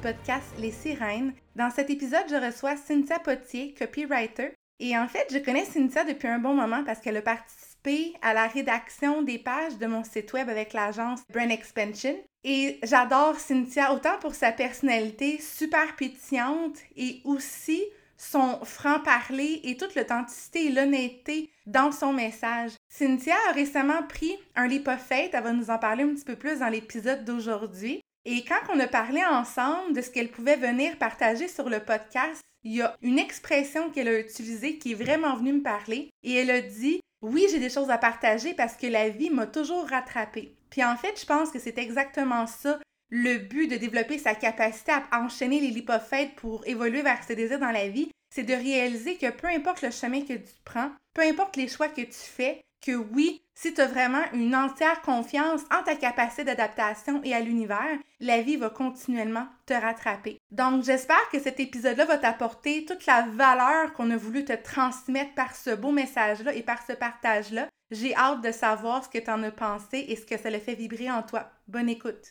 Podcast Les Sirènes. Dans cet épisode, je reçois Cynthia Potier, copywriter. Et en fait, je connais Cynthia depuis un bon moment parce qu'elle a participé à la rédaction des pages de mon site web avec l'agence Brand Expansion. Et j'adore Cynthia autant pour sa personnalité super pétillante et aussi son franc-parler et toute l'authenticité et l'honnêteté dans son message. Cynthia a récemment pris un faith, elle va nous en parler un petit peu plus dans l'épisode d'aujourd'hui. Et quand on a parlé ensemble de ce qu'elle pouvait venir partager sur le podcast, il y a une expression qu'elle a utilisée qui est vraiment venue me parler et elle a dit Oui, j'ai des choses à partager parce que la vie m'a toujours rattrapée. Puis en fait, je pense que c'est exactement ça le but de développer sa capacité à enchaîner les lipophètes pour évoluer vers ses désirs dans la vie, c'est de réaliser que peu importe le chemin que tu prends, peu importe les choix que tu fais, que oui, si tu as vraiment une entière confiance en ta capacité d'adaptation et à l'univers, la vie va continuellement te rattraper. Donc, j'espère que cet épisode-là va t'apporter toute la valeur qu'on a voulu te transmettre par ce beau message-là et par ce partage-là. J'ai hâte de savoir ce que tu en as pensé et ce que ça le fait vibrer en toi. Bonne écoute.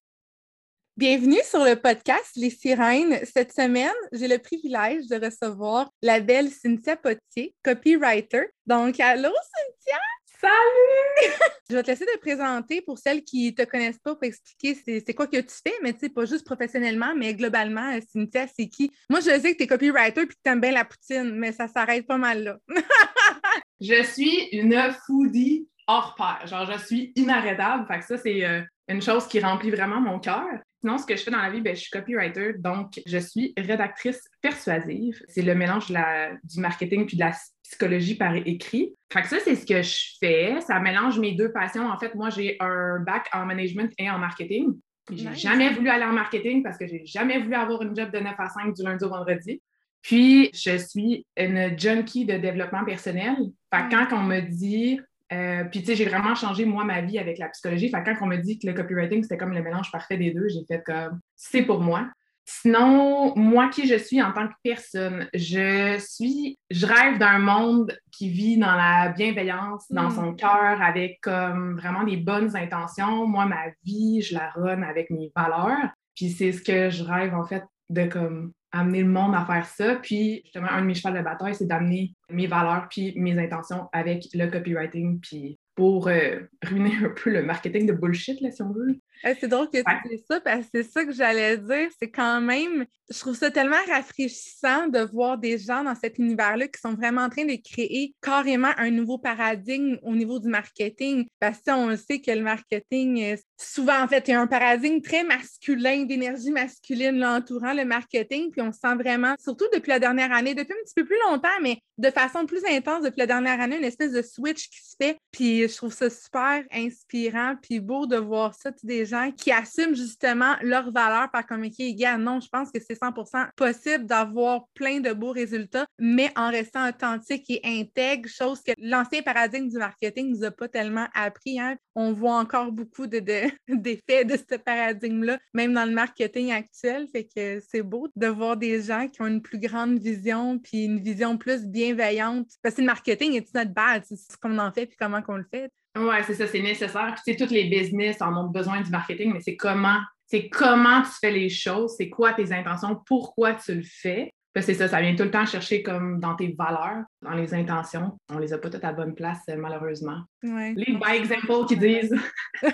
Bienvenue sur le podcast Les Sirènes. Cette semaine, j'ai le privilège de recevoir la belle Cynthia Potier, copywriter. Donc, allô Cynthia! Salut! je vais te laisser te présenter pour celles qui ne te connaissent pas pour expliquer c'est quoi que tu fais, mais tu sais, pas juste professionnellement, mais globalement, euh, Cynthia, c'est qui? Moi, je sais que tu es copywriter et que tu aimes bien la poutine, mais ça s'arrête pas mal là. je suis une foodie hors pair. Genre, je suis inarrêtable. Fait que ça, c'est euh, une chose qui remplit vraiment mon cœur. Sinon, ce que je fais dans la vie, ben, je suis copywriter, donc je suis rédactrice persuasive. C'est le mélange du marketing puis de la psychologie par écrit. Fait que ça, c'est ce que je fais. Ça mélange mes deux passions. En fait, moi, j'ai un bac en management et en marketing. J'ai jamais voulu aller en marketing parce que j'ai jamais voulu avoir une job de 9 à 5 du lundi au vendredi. Puis, je suis une junkie de développement personnel. Fait que quand on me dit euh, puis, tu sais, j'ai vraiment changé, moi, ma vie avec la psychologie. Fait quand on me dit que le copywriting, c'était comme le mélange parfait des deux, j'ai fait comme, c'est pour moi. Sinon, moi qui je suis en tant que personne, je suis, je rêve d'un monde qui vit dans la bienveillance, dans mm. son cœur, avec comme vraiment des bonnes intentions. Moi, ma vie, je la run avec mes valeurs. Puis c'est ce que je rêve en fait de comme amener le monde à faire ça. Puis, justement, un de mes chevals de bataille, c'est d'amener mes valeurs puis mes intentions avec le copywriting, puis pour euh, ruiner un peu le marketing de bullshit, là, si on veut. C'est drôle que tu dises ça, parce que c'est ça que j'allais dire. C'est quand même, je trouve ça tellement rafraîchissant de voir des gens dans cet univers-là qui sont vraiment en train de créer carrément un nouveau paradigme au niveau du marketing. Parce que on sait que le marketing, souvent, en fait, il y a un paradigme très masculin, d'énergie masculine l'entourant le marketing. Puis on sent vraiment, surtout depuis la dernière année, depuis un petit peu plus longtemps, mais de façon plus intense depuis la dernière année, une espèce de switch qui se fait. Puis je trouve ça super inspirant, puis beau de voir ça, des qui assument justement leurs valeurs par OK, gars, non, je pense que c'est 100% possible d'avoir plein de beaux résultats, mais en restant authentique et intègre, chose que l'ancien paradigme du marketing nous a pas tellement appris. Hein. On voit encore beaucoup d'effets de, de, ce paradigme-là, même dans le marketing actuel. Fait que c'est beau de voir des gens qui ont une plus grande vision, puis une vision plus bien bienveillante. Parce que le marketing est notre base, c'est ce qu'on en fait puis comment qu'on le fait. Oui, c'est ça, c'est nécessaire. Puis, tous les business en ont besoin du marketing, mais c'est comment, c'est comment tu fais les choses, c'est quoi tes intentions, pourquoi tu le fais. c'est ça, ça vient tout le temps chercher comme dans tes valeurs, dans les intentions. On les a pas toutes à bonne place, malheureusement. Ouais. Les by example qui disent.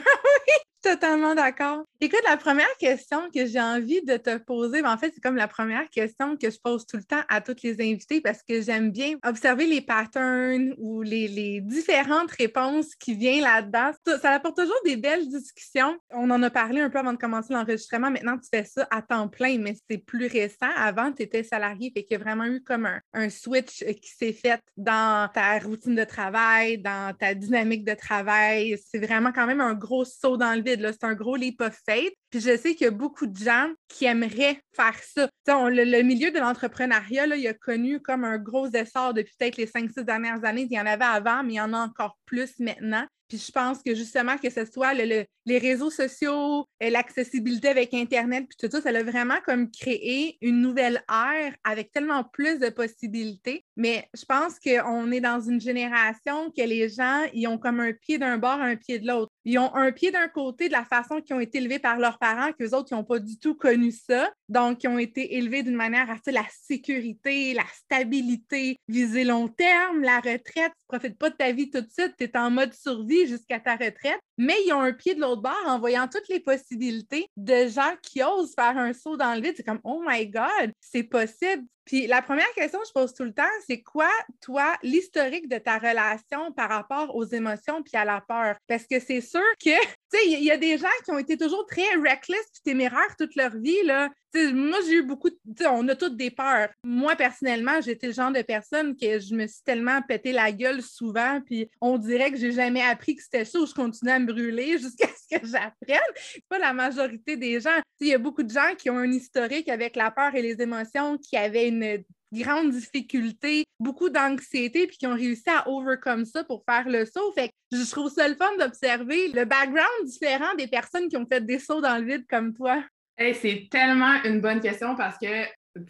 Totalement d'accord. Écoute, la première question que j'ai envie de te poser, ben, en fait, c'est comme la première question que je pose tout le temps à toutes les invités parce que j'aime bien observer les patterns ou les, différentes réponses qui viennent là-dedans. Ça, apporte toujours des belles discussions. On en a parlé un peu avant de commencer l'enregistrement. Maintenant, tu fais ça à temps plein, mais c'est plus récent. Avant, tu étais salarié, fait qu'il y a vraiment eu comme un, un switch qui s'est fait dans ta routine de travail, dans ta dynamique de travail. C'est vraiment quand même un gros saut dans le vide c'est un gros leap of. Puis je sais qu'il y a beaucoup de gens qui aimeraient faire ça. le, milieu de l'entrepreneuriat, il a connu comme un gros essor depuis peut-être les 5-6 dernières années. Il y en avait avant, mais il y en a encore plus maintenant. Puis je pense que justement, que ce soit les réseaux sociaux, euh, l'accessibilité avec Internet, puis tout ça, ça a vraiment comme créé une nouvelle ère avec tellement plus de possibilités. Mais je pense qu'on est dans une génération que les gens, ils ont comme un pied d'un bord, un pied de l'autre. Ils ont un pied d'un côté de la façon qu'ils ont été élevés par leurs parents, qu'eux autres, ils n'ont pas du tout connu ça. Donc, ils ont été élevés d'une manière à la sécurité, la stabilité, viser long terme, la retraite. Tu ne profites pas de ta vie tout de suite, tu es en mode survie jusqu'à ta retraite. Mais ils ont un pied de l'autre bord en voyant toutes les possibilités de gens qui osent faire un saut dans le vide. C'est comme, oh my God, c'est possible. Puis la première question que je pose tout le temps, c'est quoi, toi, l'historique de ta relation par rapport aux émotions puis à la peur? Parce que c'est sûr que, il y, a des gens qui ont été toujours très reckless puis téméraires toute leur vie, là. moi, j'ai eu beaucoup, de, on a toutes des peurs. Moi, personnellement, j'étais le genre de personne que je me suis tellement pété la gueule souvent, puis on dirait que j'ai jamais appris que c'était ça, où je continuais à me brûler jusqu'à ce que j'apprenne. C'est pas la majorité des gens. Il y a beaucoup de gens qui ont un historique avec la peur et les émotions, qui avaient une grande difficulté, beaucoup d'anxiété, puis qui ont réussi à overcome ça pour faire le saut. Je trouve ça le fun d'observer le background différent des personnes qui ont fait des sauts dans le vide comme toi. c'est tellement une bonne question parce que,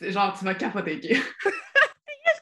genre, tu vas capoter.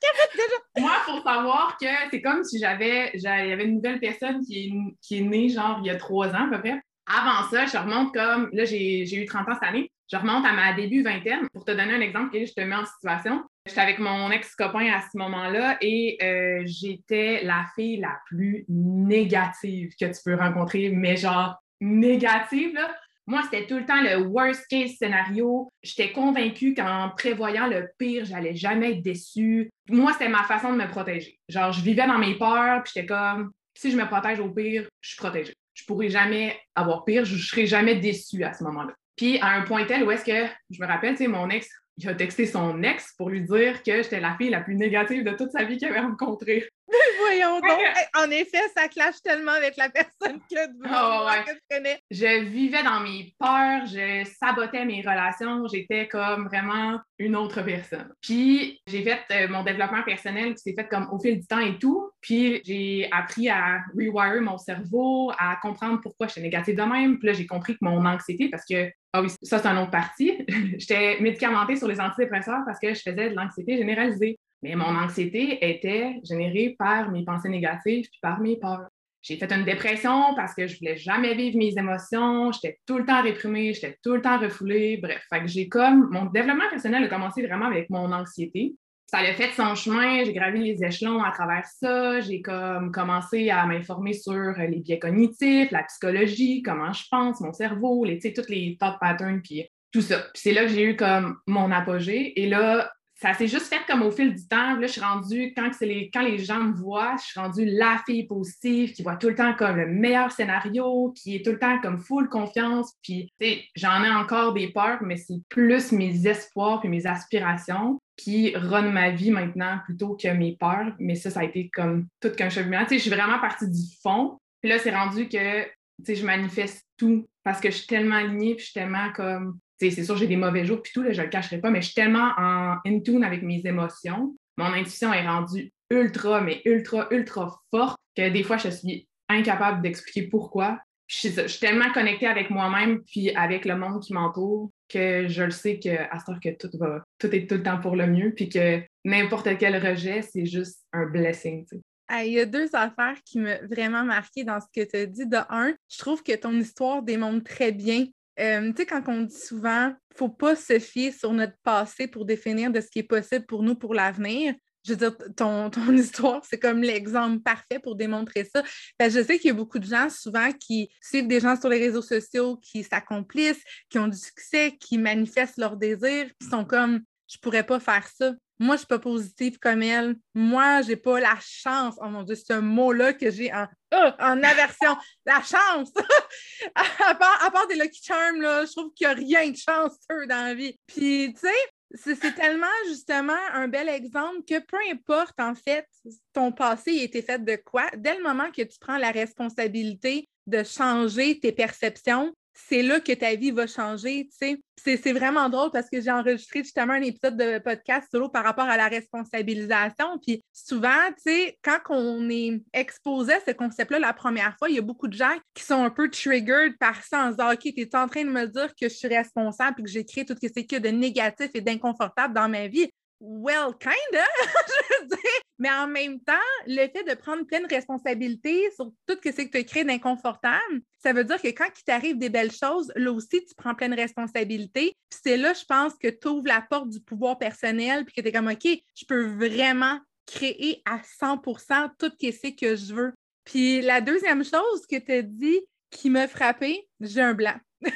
Moi, il faut savoir que c'est comme si j'avais, il y avait une nouvelle personne qui est, qui est née, genre, il y a trois ans à peu près. Avant ça, je remonte comme, là, j'ai eu 30 ans cette année, je remonte à ma début vingtaine. Pour te donner un exemple, je te mets en situation. J'étais avec mon ex-copain à ce moment-là et euh, j'étais la fille la plus négative que tu peux rencontrer, mais genre négative, là. Moi, c'était tout le temps le worst case scénario. J'étais convaincue qu'en prévoyant le pire, j'allais jamais être déçue. Moi, c'était ma façon de me protéger. Genre, je vivais dans mes peurs, puis j'étais comme, si je me protège au pire, je suis protégée. Je pourrais jamais avoir pire, je, ne serais jamais déçue à ce moment-là. Puis à un point tel où est-ce que, je me rappelle, tu sais, mon ex, il a texté son ex pour lui dire que j'étais la fille la plus négative de toute sa vie qu'il avait rencontrée. Voyons donc. En effet, ça clash tellement avec la personne que, oh, que tu connais. Je vivais dans mes peurs, je sabotais mes relations, j'étais comme vraiment une autre personne. Puis j'ai fait euh, mon développement personnel qui s'est fait comme au fil du temps et tout. Puis j'ai appris à rewire mon cerveau, à comprendre pourquoi j'étais négative de même. Puis là, j'ai compris que mon anxiété, parce que ah oui, ça, c'est un autre partie. J'étais médicamentée sur les antidépresseurs parce que je faisais de l'anxiété généralisée. Mais mon anxiété était générée par mes pensées négatives puis par mes peurs. J'ai fait une dépression parce que je voulais jamais vivre mes émotions, j'étais tout le temps réprimée, j'étais tout le temps refoulée. Bref, fait que j'ai comme mon développement personnel a commencé vraiment avec mon anxiété. Ça a fait son chemin, j'ai gravi les échelons à travers ça, j'ai comme commencé à m'informer sur les biais cognitifs, la psychologie, comment je pense, mon cerveau, les, tous les thought patterns, puis tout ça. Puis c'est là que j'ai eu comme mon apogée. Et là, ça s'est juste fait comme au fil du temps. Là, je suis rendue, quand, les, gens me voient, je suis rendue la fille positive qui voit tout le temps comme le meilleur scénario, qui est tout le temps comme full confiance. Puis, j'en ai encore des peurs, mais c'est plus mes espoirs puis mes aspirations qui run ma vie maintenant plutôt que mes peurs. Mais ça, ça a été comme tout qu'un cheminement. Je suis vraiment partie du fond. Puis là, c'est rendu que je manifeste tout parce que je suis tellement alignée, puis je suis tellement comme c'est sûr, j'ai des mauvais jours, puis tout, là, je le cacherai pas, mais je suis tellement en in tune avec mes émotions. Mon intuition est rendue ultra, mais ultra, ultra forte que des fois, je suis incapable d'expliquer pourquoi. Je suis, tellement connectée avec moi-même puis avec le monde qui m'entoure que je le sais qu'à ce temps que tout va, tout est tout le temps pour le mieux, puis que n'importe quel rejet, c'est juste un blessing. Il y a deux affaires qui m'ont vraiment marqué dans ce que tu as dit. De un, je trouve que ton histoire démontre très bien Tu sais, quand on dit souvent, il ne faut pas se fier sur notre passé pour définir de ce qui est possible pour nous pour l'avenir. Je veux dire, ton, ton histoire, c'est comme l'exemple parfait pour démontrer ça. je sais qu'il y a beaucoup de gens souvent qui suivent des gens sur les réseaux sociaux, qui s'accomplissent, qui ont du succès, qui manifestent leurs désirs, qui sont comme je pourrais pas faire ça. Moi, je suis pas positive comme elle. Moi, j'ai pas la chance. Oh mon Dieu, ce mot-là que j'ai en, euh, en aversion. la chance! à, part, des Lucky Charms, là, je trouve qu'il n'y a rien de chanceux dans la vie. Puis, tu sais, c'est tellement justement un bel exemple que peu importe en fait ton passé a été fait de quoi, dès le moment que tu prends la responsabilité de changer tes perceptions, c'est là que ta vie va changer, tu sais. C'est vraiment drôle parce que j'ai enregistré justement un épisode de podcast solo par rapport à la responsabilisation. Puis souvent, tu sais, quand on est exposé à ce concept-là la première fois, il y a beaucoup de gens qui sont un peu triggered par ça en disant OK, tu es en train de me dire que je suis responsable et que j'ai créé tout ce qui est de négatif et d'inconfortable dans ma vie. Well, kinda, je veux dire. Mais en même temps, le fait de prendre pleine responsabilité sur tout ce que tu as créé d'inconfortable, ça veut dire que quand il t'arrive des belles choses, là aussi, tu prends pleine responsabilité. Puis c'est là, je pense, que tu ouvres la porte du pouvoir personnel, puis que tu es comme, OK, je peux vraiment créer à 100% tout ce que je veux. Puis la deuxième chose que tu as dit qui m'a frappé, j'ai un blanc. ça,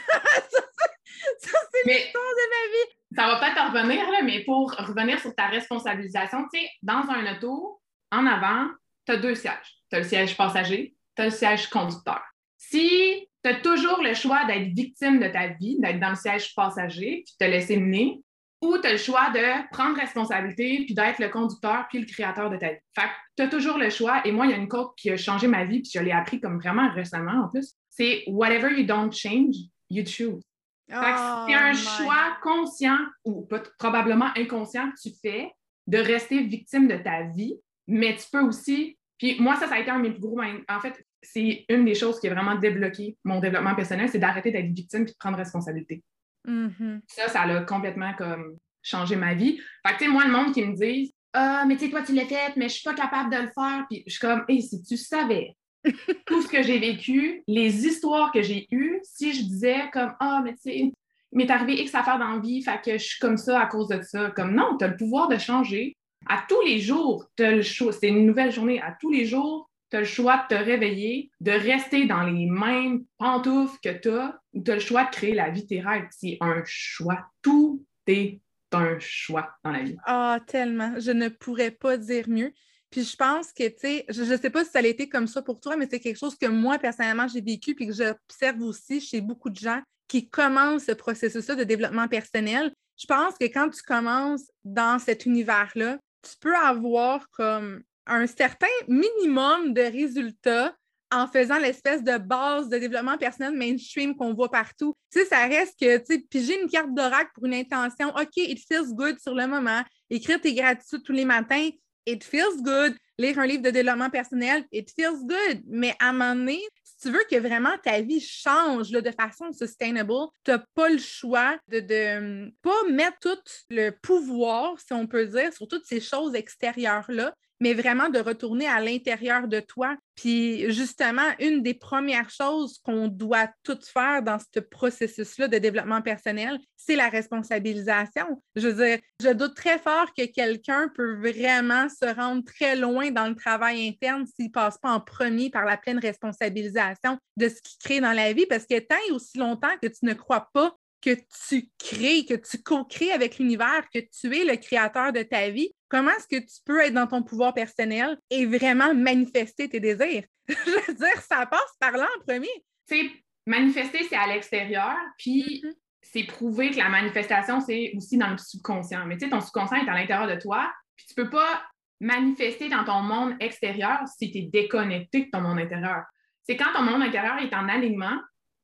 c'est l'histoire de ma vie ça va peut-être revenir, mais pour revenir sur ta responsabilisation, tu sais, dans un auto, en avant, tu as deux sièges. Tu as le siège passager, tu as le siège conducteur. Si tu as toujours le choix d'être victime de ta vie, d'être dans le siège passager, puis te laisser mener, ou tu as le choix de prendre responsabilité, puis d'être le conducteur, puis le créateur de ta vie. Fait tu as toujours le choix. Et moi, il y a une quote qui a changé ma vie, puis je l'ai appris comme vraiment récemment en plus. C'est Whatever you don't change, you choose c'est un oh choix conscient ou probablement inconscient que tu fais de rester victime de ta vie, mais tu peux aussi. Puis moi, ça, ça a été un de mes plus gros. En fait, c'est une des choses qui a vraiment débloqué mon développement personnel, c'est d'arrêter d'être victime et de prendre responsabilité. Mm-hmm. Ça, ça a complètement comme changé ma vie. Fait que, tu sais, moi, le monde qui me dit Ah, mais tu sais, toi, tu l'as fait, mais je suis pas capable de le faire. Puis je suis comme, hé, si tu savais tout ce que j'ai vécu, les histoires que j'ai eues, si je disais comme Ah, mais tu sais, il m'est arrivé X affaires dans la vie, fait que je suis comme ça à cause de ça. Comme non, tu as le pouvoir de changer. À tous les jours, as le choix. C'est une nouvelle journée. À tous les jours, tu as le choix de te réveiller, de rester dans les mêmes pantoufles que tu as, ou tu as le choix de créer la vie de tes. C'est un choix. Tout est un choix dans la vie. Ah, tellement. Je ne pourrais pas dire mieux. Puis je pense que, tu sais, je ne sais pas si ça a été comme ça pour toi, mais c'est quelque chose que moi, personnellement, j'ai vécu puis que j'observe aussi chez beaucoup de gens qui commencent ce processus-là de développement personnel. Je pense que quand tu commences dans cet univers-là, tu peux avoir comme un certain minimum de résultats en faisant l'espèce de base de développement personnel mainstream qu'on voit partout. Tu sais, ça reste que, tu sais, piger une carte d'oracle pour une intention, OK, it feels good sur le moment, écrire tes gratitudes tous les matins, it feels good. Lire un livre de développement personnel, it feels good. Mais à un moment donné, si tu veux que vraiment ta vie change de façon sustainable, tu n'as pas le choix de ne pas mettre tout le pouvoir, si on peut dire, sur toutes ces choses extérieures-là, mais vraiment de retourner à l'intérieur de toi. Puis justement, une des premières choses qu'on doit toutes faire dans ce processus-là de développement personnel, c'est la responsabilisation. Je veux dire, je doute très fort que quelqu'un peut vraiment se rendre très loin dans le travail interne s'il ne passe pas en premier par la pleine responsabilisation de ce qu'il crée dans la vie, parce que tant et aussi longtemps que tu ne crois pas que tu crées, que tu co-crées avec l'univers, que tu es le créateur de ta vie, comment est-ce que tu peux être dans ton pouvoir personnel et vraiment manifester tes désirs? Je veux dire, ça passe par là en premier. Tu manifester, c'est à l'extérieur, puis mm-hmm. c'est prouver que la manifestation, c'est aussi dans le subconscient. Mais tu sais, ton subconscient est à l'intérieur de toi, puis tu peux pas manifester dans ton monde extérieur si tu es déconnecté de ton monde intérieur. C'est quand ton monde intérieur est en alignement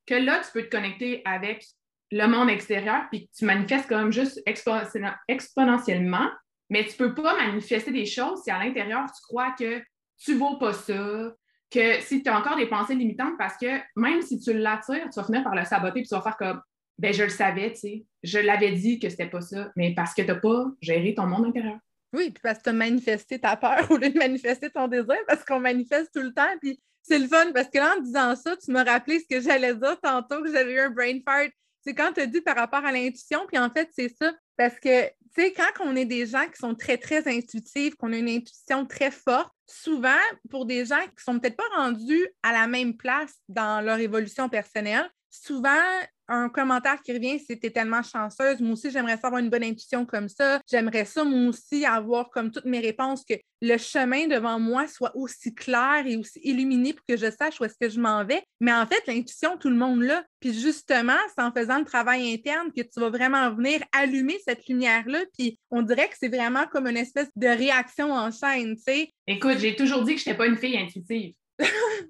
que là, tu peux te connecter avec le monde extérieur, puis tu manifestes comme juste exponentiellement, mais tu peux pas manifester des choses si à l'intérieur, tu crois que tu vaux pas ça, que si tu as encore des pensées limitantes, parce que même si tu l'attires, tu vas finir par le saboter, puis tu vas faire comme, ben je le savais, tu sais, je l'avais dit que c'était pas ça, mais parce que tu n'as pas géré ton monde intérieur. Oui, puis parce que tu as manifesté ta peur au lieu de manifester ton désir, parce qu'on manifeste tout le temps, puis c'est le fun, parce que là, en disant ça, tu m'as rappelé ce que j'allais dire tantôt, que j'avais eu un brain fart c'est quand tu as dit par rapport à l'intuition, puis en fait, c'est ça. Parce que, tu sais, quand on est des gens qui sont très, très intuitifs, qu'on a une intuition très forte, souvent, pour des gens qui sont peut-être pas rendus à la même place dans leur évolution personnelle, souvent, un commentaire qui revient, T'es tellement chanceuse. Moi aussi, j'aimerais ça avoir une bonne intuition comme ça. J'aimerais ça, moi aussi, avoir comme toutes mes réponses, que le chemin devant moi soit aussi clair et aussi illuminé pour que je sache où est-ce que je m'en vais. Mais en fait, l'intuition, tout le monde l'a. Puis justement, c'est en faisant le travail interne que tu vas vraiment venir allumer cette lumière-là. Puis on dirait que c'est vraiment comme une espèce de réaction en chaîne, tu sais. Écoute, j'ai toujours dit que je n'étais pas une fille intuitive.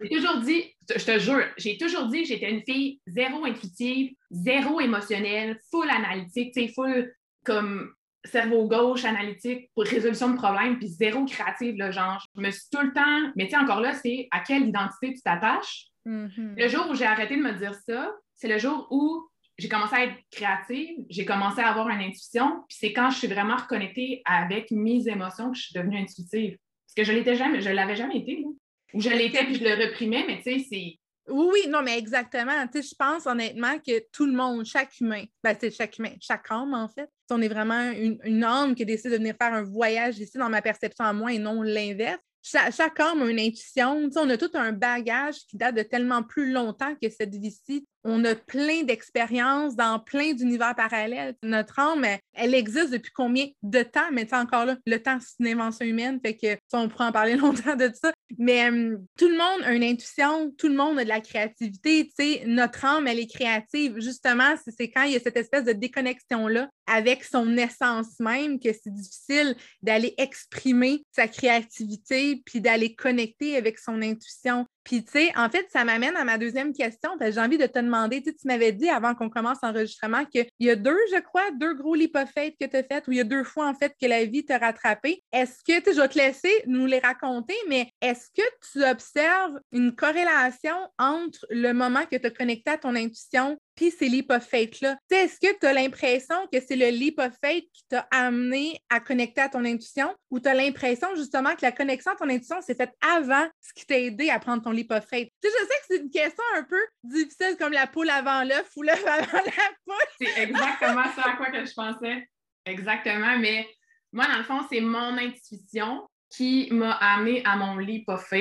J'ai toujours dit, je te jure, j'ai toujours dit que j'étais une fille zéro intuitive, zéro émotionnelle, full analytique, tu sais, full comme cerveau gauche, analytique pour résolution de problèmes, puis zéro créative, le genre. Je me suis tout le temps, mais tu sais, encore là, c'est à quelle identité tu t'attaches. Mm-hmm. Le jour où j'ai arrêté de me dire ça, c'est le jour où j'ai commencé à être créative, j'ai commencé à avoir une intuition, puis c'est quand je suis vraiment reconnectée avec mes émotions que je suis devenue intuitive. Parce que je l'étais jamais, je l'avais jamais été. Là. Ou je l'étais puis je le reprimais, mais tu sais, c'est. Oui, oui, non, mais exactement. Tu sais, je pense honnêtement que tout le monde, chaque humain, ben, c'est chaque humain, chaque âme, en fait, on est vraiment une, âme qui décide de venir faire un voyage ici dans ma perception à moi et non l'inverse. Chaque, chaque, âme a une intuition. Tu sais, on a tout un bagage qui date de tellement plus longtemps que cette vie-ci on a plein d'expériences dans plein d'univers parallèles. Notre âme, elle, existe depuis combien de temps? Mais encore là, le temps, c'est une invention humaine, fait que on pourrait en parler longtemps de ça. Mais tout le monde a une intuition, tout le monde a de la créativité. sais, notre âme, elle est créative. Justement, c'est quand il y a cette espèce de déconnexion-là avec son essence même que c'est difficile d'aller exprimer sa créativité puis d'aller connecter avec son intuition. Puis, tu sais, en fait, ça m'amène à ma deuxième question. J'ai envie de te demander, tu m'avais dit avant qu'on commence l'enregistrement qu'il y a deux, je crois, deux gros lipophètes que tu as faites, ou il y a deux fois, en fait, que la vie t'a rattrapé. Est-ce que, tu je vais te laisser nous les raconter, mais est-ce que tu observes une corrélation entre le moment que tu as connecté à ton intuition puis ces leap of faith-là. Est-ce que tu as l'impression que c'est le leap of qui t'a amené à connecter à ton intuition? Ou tu as l'impression justement que la connexion à ton intuition s'est faite avant ce qui t'a aidé à prendre ton leap of faith? je sais que c'est une question un peu difficile comme la poule avant l'œuf ou l'œuf avant la poule. c'est exactement ça à quoi que je pensais. Exactement, mais moi, dans le fond, c'est mon intuition qui m'a amené à mon leap of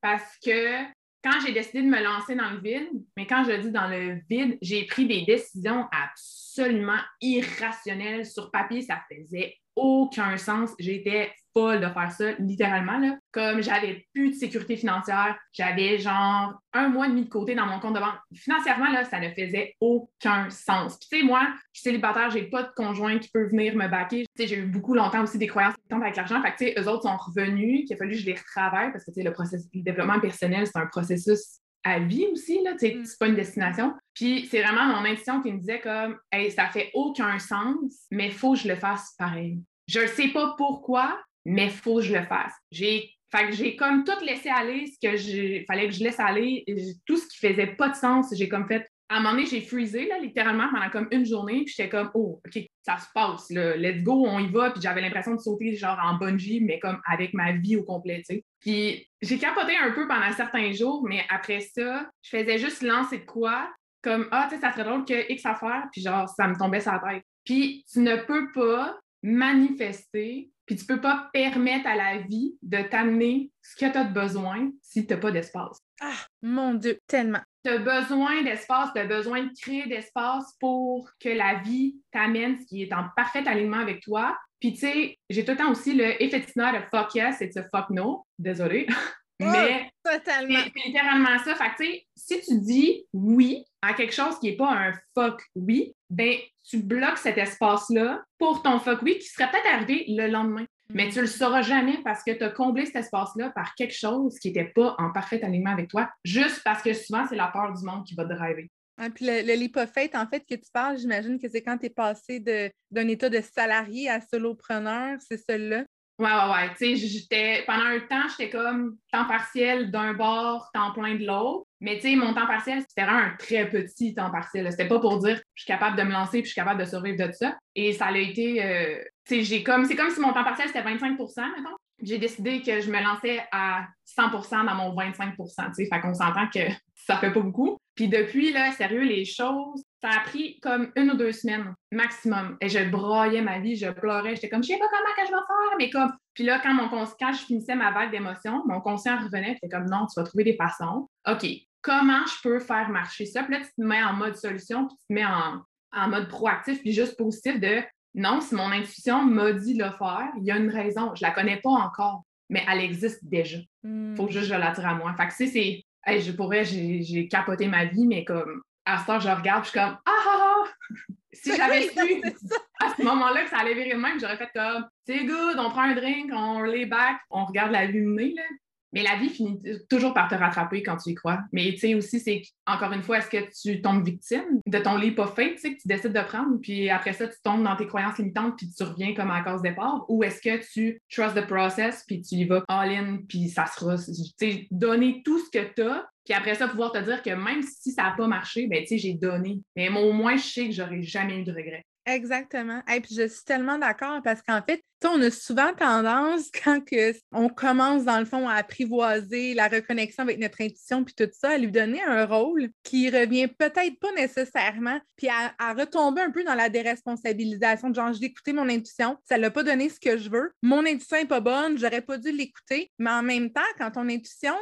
parce que quand j'ai décidé de me lancer dans le vide, mais quand je dis dans le vide, j'ai pris des décisions absolument irrationnelles. Sur papier, ça faisait aucun sens. J'étais folle de faire ça, littéralement. Là. Comme j'avais plus de sécurité financière, j'avais genre un mois et demi de côté dans mon compte de banque. Financièrement, là, ça ne faisait aucun sens. Puis, tu sais, moi, je suis célibataire, j'ai pas de conjoint qui peut venir me baquer. Tu sais, j'ai eu beaucoup longtemps aussi des croyances avec l'argent. Fait que, tu sais, eux autres sont revenus, qu'il a fallu que je les retravaille parce que, tu sais, le, processus, le développement personnel, c'est un processus à vie aussi, là, tu sais, mm. c'est pas une destination. Puis c'est vraiment mon intuition qui me disait comme, hey, ça fait aucun sens, mais il faut que je le fasse pareil. Je ne sais pas pourquoi, mais il faut que je le fasse. J'ai fait j'ai comme tout laissé aller ce que je fallait que je laisse aller, tout ce qui faisait pas de sens, j'ai comme fait. À un moment donné, j'ai freezé, là, littéralement, pendant comme une journée, puis j'étais comme, oh, OK, ça se passe, let's go, on y va, puis j'avais l'impression de sauter, genre, en bungee, mais comme avec ma vie au complet, tu sais. Puis j'ai capoté un peu pendant certains jours, mais après ça, je faisais juste lancer de quoi, comme, ah, tu sais, ça serait drôle que X affaire, puis genre, ça me tombait sur la tête. Puis tu ne peux pas manifester, puis tu ne peux pas permettre à la vie de t'amener ce que tu as besoin si tu n'as pas d'espace. Ah, mon Dieu, tellement. Tu as besoin d'espace, tu as besoin de créer d'espace pour que la vie t'amène ce qui est en parfait alignement avec toi. Puis, tu sais, j'ai tout le temps aussi le if it's not a fuck yes, it's a fuck no. Désolée. Mais totalement. c'est littéralement ça. Fait tu sais, si tu dis oui à quelque chose qui n'est pas un fuck oui, ben tu bloques cet espace-là pour ton fuck oui qui serait peut-être arrivé le lendemain. Mais tu le sauras jamais parce que tu as comblé cet espace-là par quelque chose qui n'était pas en parfait alignement avec toi, juste parce que souvent, c'est la peur du monde qui va te driver. Ah, puis le, le en fait, que tu parles, j'imagine que c'est quand tu es passé d'un état de salarié à solopreneur, c'est celui-là. Ouais, ouais, ouais. Tu sais, pendant un temps, j'étais comme temps partiel d'un bord, temps plein de l'autre. Mais tu sais, mon temps partiel, c'était vraiment un très petit temps partiel. C'était pas pour dire je suis capable de me lancer puis je suis capable de survivre de ça. Et ça a été, euh, tu sais, j'ai comme, c'est comme si mon temps partiel c'était 25% mettons. J'ai décidé que je me lançais à 100% dans mon 25 tu sais. Fait qu'on s'entend que ça fait pas beaucoup. Puis depuis, là, sérieux, les choses ça a pris comme une ou deux semaines maximum. Et je broyais ma vie, je pleurais, j'étais comme, je sais pas comment que je vais faire, mais comme. Puis là, quand, mon quand je finissais ma vague d'émotions, mon conscient revenait, c'était comme, non, tu vas trouver des façons. OK, comment je peux faire marcher ça? Puis là, tu te mets en mode solution, puis tu te mets en, en mode proactif, puis juste positif de, non, si mon intuition m'a dit le faire, il y a une raison. Je la connais pas encore, mais elle existe déjà. Il faut hmm. juste que je l'attire à moi. Fait que c'est, je pourrais, j'ai capoté ma vie, mais comme à ce temps, je regarde, je suis comme Ah ah ah! Si j'avais su à ce moment-là que ça allait virer de même, j'aurais fait comme C'est good, on prend un drink, on lay back, on regarde la lumière. Là. Mais la vie finit toujours par te rattraper quand tu y crois. Mais tu sais aussi, c'est encore une fois, est-ce que tu tombes victime de ton lit pas fait, tu sais, que tu décides de prendre, puis après ça, tu tombes dans tes croyances limitantes, puis tu reviens comme à cause départ, ou est-ce que tu trust the process, puis tu y vas all-in, puis ça sera, tu sais, donner tout ce que tu as, puis après ça, pouvoir te dire que même si ça n'a pas marché, ben tu sais, j'ai donné. Mais au moins, je sais que j'aurais jamais eu de regrets. Exactement. Et puis je suis tellement d'accord parce qu'en fait, on a souvent tendance, quand on commence, dans le fond, à apprivoiser la reconnexion avec notre intuition, puis tout ça, à lui donner un rôle qui revient peut-être pas nécessairement, puis à, retomber un peu dans la déresponsabilisation, genre, j'ai écouté mon intuition, ça l'a pas donné ce que je veux, mon intuition n'est pas bonne, j'aurais pas dû l'écouter, mais en même temps, quand ton intuition,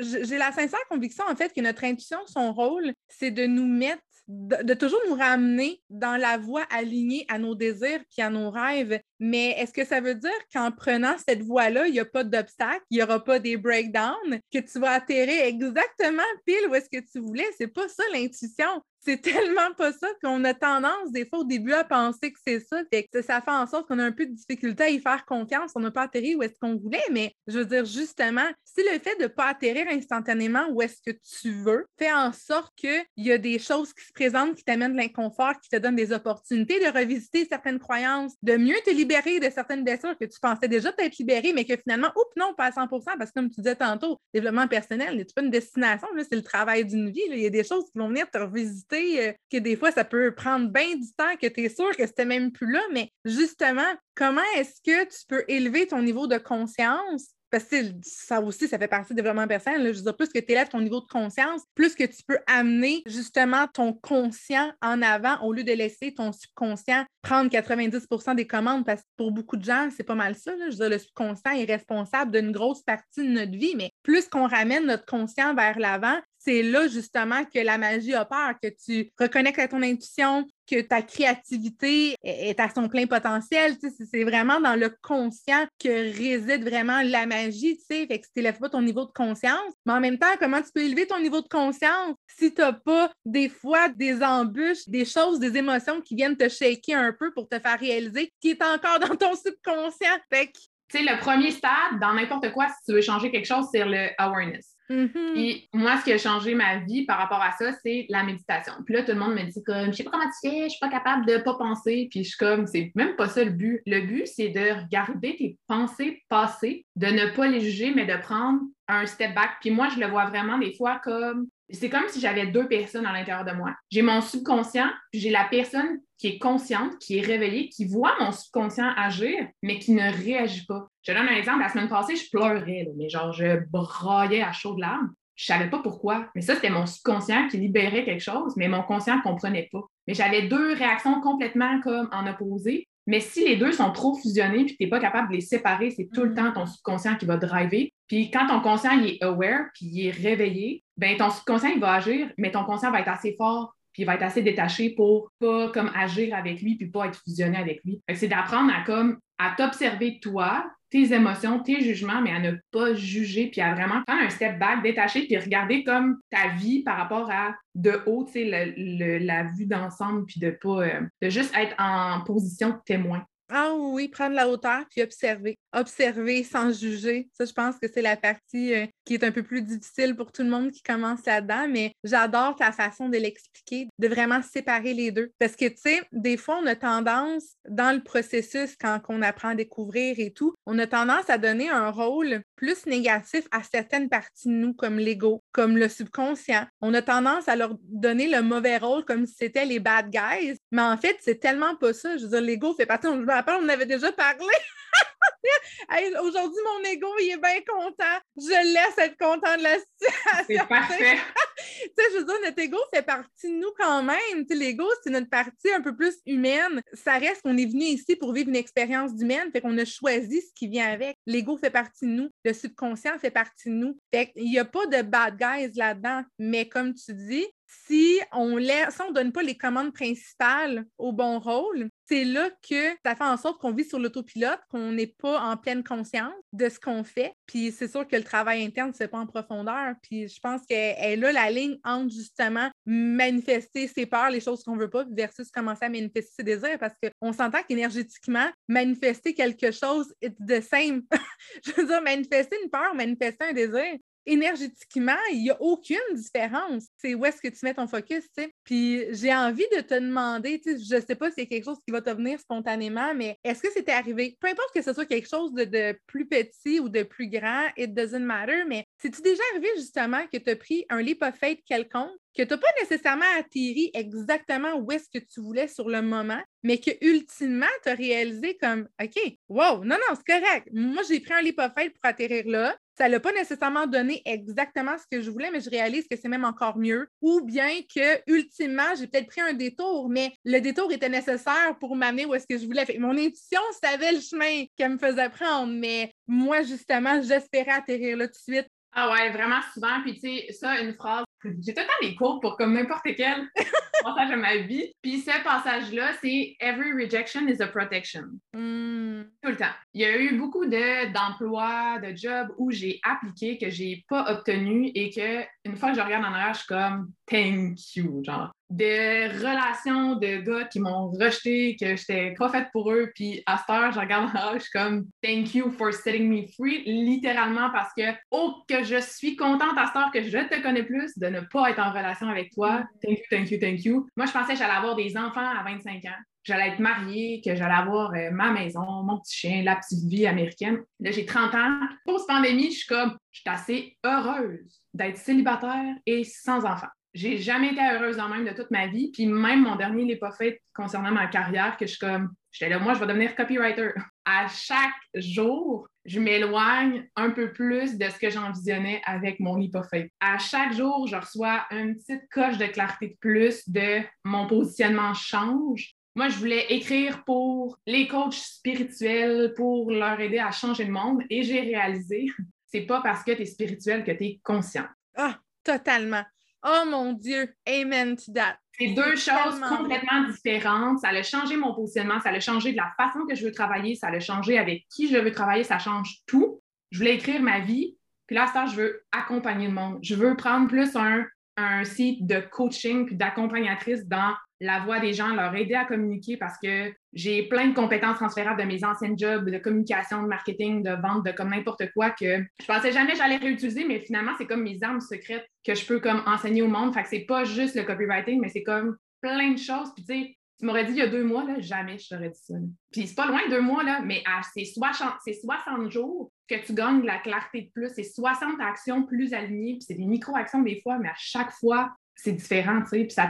j'ai la sincère conviction, en fait, que notre intuition, son rôle, c'est de nous mettre de, toujours nous ramener dans la voie alignée à nos désirs puis à nos rêves. Mais est-ce que ça veut dire qu'en prenant cette voie-là, il n'y a pas d'obstacle, il n'y aura pas des breakdowns, que tu vas atterrir exactement pile où est-ce que tu voulais? C'est pas ça l'intuition. C'est tellement pas ça qu'on a tendance, des fois, au début, à penser que c'est ça. ça fait en sorte qu'on a un peu de difficulté à y faire confiance. On n'a pas atterri où est-ce qu'on voulait. Mais je veux dire, justement, si le fait de ne pas atterrir instantanément où est-ce que tu veux fait en sorte qu'il y a des choses qui se présentent, qui t'amènent de l'inconfort, qui te donnent des opportunités de revisiter certaines croyances, de mieux te libérer de certaines blessures que tu pensais déjà t'être libéré, mais que finalement, oups, non, pas à 100% parce que comme tu disais tantôt, développement personnel n'est pas une destination, c'est le travail d'une vie. Il y a des choses qui vont venir te revisiter euh, que des fois, ça peut prendre bien du temps, que tu es sûr que c'était même plus là, mais justement, comment est-ce que tu peux élever ton niveau de conscience parce que ça aussi, ça fait partie du développement personnel. Je veux dire, plus que tu élèves ton niveau de conscience, plus que tu peux amener justement ton conscient en avant au lieu de laisser ton subconscient prendre 90 des commandes. Parce que pour beaucoup de gens, c'est pas mal ça. Je veux dire, le subconscient est responsable d'une grosse partie de notre vie, mais plus qu'on ramène notre conscient vers l'avant, c'est là justement que la magie opère, que tu reconnectes à ton intuition, que ta créativité est à son plein potentiel. C'est vraiment dans le conscient que réside vraiment la magie. Fait que si tu n'élèves pas ton niveau de conscience, mais en même temps, comment tu peux élever ton niveau de conscience si tu n'as pas des fois des embûches, des choses, des émotions qui viennent te shaker un peu pour te faire réaliser qui est encore dans ton subconscient? Fait que le premier stade, dans n'importe quoi, si tu veux changer quelque chose, c'est le awareness. Mm-hmm. Et moi, ce qui a changé ma vie par rapport à ça, c'est la méditation. Puis là, tout le monde me dit comme, je sais pas comment tu fais, je suis pas capable de pas penser. Puis je suis comme, c'est même pas ça le but. Le but, c'est de regarder tes pensées passer, de ne pas les juger, mais de prendre un step back. Puis moi, je le vois vraiment des fois comme c'est comme si j'avais deux personnes à l'intérieur de moi. J'ai mon subconscient, puis j'ai la personne qui est consciente, qui est réveillée, qui voit mon subconscient agir, mais qui ne réagit pas. Je donne un exemple. La semaine passée, je pleurais, mais genre, je braillais à chaudes larmes. Je savais pas pourquoi. Mais ça, c'était mon subconscient qui libérait quelque chose, mais mon conscient comprenait pas. Mais j'avais deux réactions complètement comme en opposé. Mais si les deux sont trop fusionnés puis que tu n'es pas capable de les séparer, c'est tout le mm. temps ton subconscient qui va driver. Puis quand ton conscient il est aware puis il est réveillé, ben ton subconscient il va agir, mais ton conscient va être assez fort puis il va être assez détaché pour pas comme agir avec lui puis pas être fusionné avec lui. C'est d'apprendre à comme à t'observer toi, tes émotions, tes jugements, mais à ne pas juger, puis à vraiment prendre un step back, détacher, puis regarder comme ta vie par rapport à de haut, tu sais, la vue d'ensemble, puis de pas, euh, de juste être en position de témoin. Ah oui, prendre la hauteur puis observer. Observer sans juger. Ça, je pense que c'est la partie euh, qui est un peu plus difficile pour tout le monde qui commence là-dedans, mais j'adore ta façon de l'expliquer, de vraiment séparer les deux. Parce que, tu sais, des fois, on a tendance, dans le processus, quand on apprend à découvrir et tout, on a tendance à donner un rôle plus négatif à certaines parties de nous, comme l'ego, comme le subconscient. On a tendance à leur donner le mauvais rôle comme si c'était les bad guys, mais en fait, c'est tellement pas ça. Je veux dire, l'ego fait partie, je me rappelle, on en avait déjà parlé. Aujourd'hui, mon ego, il est bien content. Je laisse être content de la situation. C'est parfait. sais, je veux dire, notre ego fait partie de nous quand même. Tu sais, l'ego, c'est notre partie un peu plus humaine. Ça reste qu'on est venu ici pour vivre une expérience d'humaine, fait qu'on a choisi ce qui vient avec. L'ego fait partie de nous. Le subconscient fait partie de nous. Fait qu'il n'y a pas de bad guys là-dedans. Mais comme tu dis, si on laisse, donne pas les commandes principales au bon rôle, c'est là que ça fait en sorte qu'on vit sur l'autopilote, qu'on n'est pas en pleine conscience de ce qu'on fait. Puis c'est sûr que le travail interne ne se fait pas en profondeur. Puis je pense qu'elle est là la ligne entre justement manifester ses peurs, les choses qu'on veut pas, versus commencer à manifester ses désirs. Parce qu'on s'entend qu'énergétiquement, manifester quelque chose, it's the same. je veux dire, manifester une peur, manifester un désir, énergétiquement, il n'y a aucune différence. C'est où est-ce que tu mets ton focus, tu sais. Puis j'ai envie de te demander, je ne sais pas si c'est quelque chose qui va te venir spontanément, mais est-ce que c'était arrivé, peu importe que ce soit quelque chose de, plus petit ou de plus grand, it doesn't matter, mais c'est-tu déjà arrivé justement que tu as pris un leap of faith quelconque que tu n'as pas nécessairement atterri exactement où est-ce que tu voulais sur le moment, mais que ultimement, tu as réalisé comme OK, wow, non, non, c'est correct. Moi, j'ai pris un leap pour atterrir là. Ça l'a pas nécessairement donné exactement ce que je voulais, mais je réalise que c'est même encore mieux. Ou bien que ultimement, j'ai peut-être pris un détour, mais le détour était nécessaire pour m'amener où est-ce que je voulais. mon intuition savait le chemin qu'elle me faisait prendre, mais moi, justement, j'espérais atterrir là tout de suite. Ah ouais, vraiment souvent. Puis tu sais, ça, une phrase j'ai tout le temps des cours pour comme n'importe quel passage de ma vie. Puis ce passage-là, c'est Every rejection is a protection. Hmm. Tout le temps. Il y a eu beaucoup d'emplois, de, jobs où j'ai appliqué que j'ai pas obtenu et que une fois que je regarde en arrière, je suis comme thank you, genre des relations de gars qui m'ont rejeté, que j'étais pas faite pour eux. Puis à cette heure, je regarde là, je suis comme Thank you for setting me free, littéralement parce que, oh, que je suis contente à cette heure que je te connais plus de ne pas être en relation avec toi. Thank you, thank you, thank you. Moi, je pensais que j'allais avoir des enfants à 25 ans. J'allais être mariée, que j'allais avoir euh, ma maison, mon petit chien, la petite vie américaine. Là, j'ai 30 ans. Post-pandémie, je suis comme, je suis assez heureuse d'être célibataire et sans enfants. J'ai jamais été heureuse en même de toute ma vie. Puis même mon dernier n'est pas concernant ma carrière, que je suis comme, j'étais là, moi, je vais devenir copywriter. À chaque jour, je m'éloigne un peu plus de ce que j'envisionnais avec mon hypothèque. À chaque jour, je reçois une petite coche de clarté de plus de mon positionnement change. Moi, je voulais écrire pour les coachs spirituels, pour leur aider à changer le monde et j'ai réalisé, c'est pas parce que tu es spirituel que tu es conscient. Ah, totalement. Oh mon Dieu, amen to that. C'est deux choses complètement différentes. Ça a changé mon positionnement, ça a changé de la façon que je veux travailler, ça a changé avec qui je veux travailler, ça change tout. Je voulais écrire ma vie, puis là, ça, je veux accompagner le monde. Je veux prendre plus un, un site de coaching puis d'accompagnatrice dans la voix des gens, leur aider à communiquer parce que j'ai plein de compétences transférables de mes anciens jobs de communication, de marketing, de vente, de comme n'importe quoi que je pensais jamais j'allais réutiliser, mais finalement, c'est comme mes armes secrètes que je peux comme enseigner au monde. Fait que c'est pas juste le copywriting, mais c'est comme plein de choses. Puis tu sais, tu m'aurais dit il y a deux mois, là, jamais je t'aurais dit ça. Puis c'est pas loin deux mois, là, mais c'est 60, 60 jours que tu gagnes de la clarté de plus. C'est 60 actions plus alignées. Puis c'est des micro-actions des fois, mais à chaque fois, c'est différent, tu sais. Puis ça